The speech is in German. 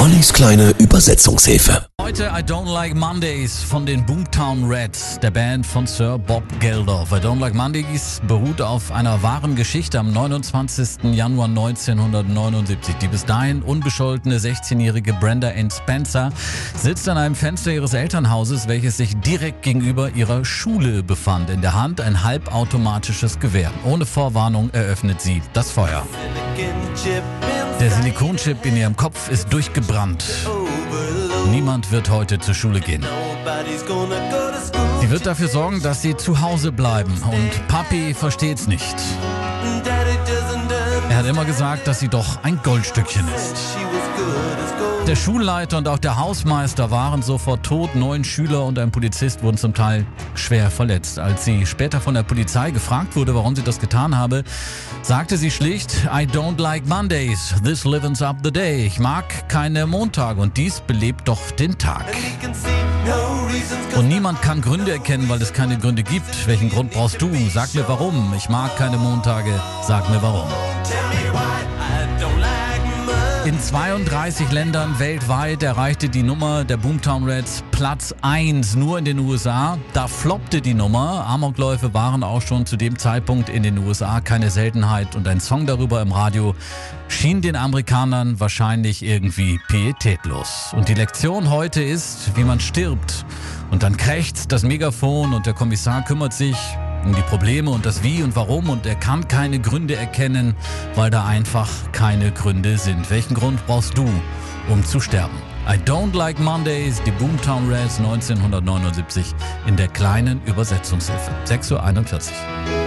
Ollis kleine Übersetzungshilfe. Heute I Don't Like Mondays von den Boomtown Reds, der Band von Sir Bob Geldof. I Don't Like Mondays beruht auf einer wahren Geschichte am 29. Januar 1979. Die bis dahin unbescholtene 16-jährige Brenda Ann Spencer sitzt an einem Fenster ihres Elternhauses, welches sich direkt gegenüber ihrer Schule befand. In der Hand ein halbautomatisches Gewehr. Ohne Vorwarnung eröffnet sie das Feuer. Der Silikonchip in ihrem Kopf ist durchgebrannt. Niemand wird heute zur Schule gehen. Sie wird dafür sorgen, dass sie zu Hause bleiben und Papi versteht's nicht. Hat immer gesagt, dass sie doch ein Goldstückchen ist. Der Schulleiter und auch der Hausmeister waren sofort tot. Neun Schüler und ein Polizist wurden zum Teil schwer verletzt. Als sie später von der Polizei gefragt wurde, warum sie das getan habe, sagte sie schlicht, I don't like Mondays. This livens up the day. Ich mag keine Montage und dies belebt doch den Tag. Und niemand kann Gründe erkennen, weil es keine Gründe gibt. Welchen Grund brauchst du? Sag mir warum. Ich mag keine Montage. Sag mir warum. In 32 Ländern weltweit erreichte die Nummer der Boomtown Reds Platz 1 nur in den USA. Da floppte die Nummer. Amokläufe waren auch schon zu dem Zeitpunkt in den USA keine Seltenheit und ein Song darüber im Radio schien den Amerikanern wahrscheinlich irgendwie pietätlos. Und die Lektion heute ist, wie man stirbt. Und dann krächzt das Megafon und der Kommissar kümmert sich um die Probleme und das Wie und Warum und er kann keine Gründe erkennen, weil da einfach keine Gründe sind. Welchen Grund brauchst du, um zu sterben? I Don't Like Mondays, die Boomtown Reds 1979 in der kleinen Übersetzungshilfe. 6.41 Uhr.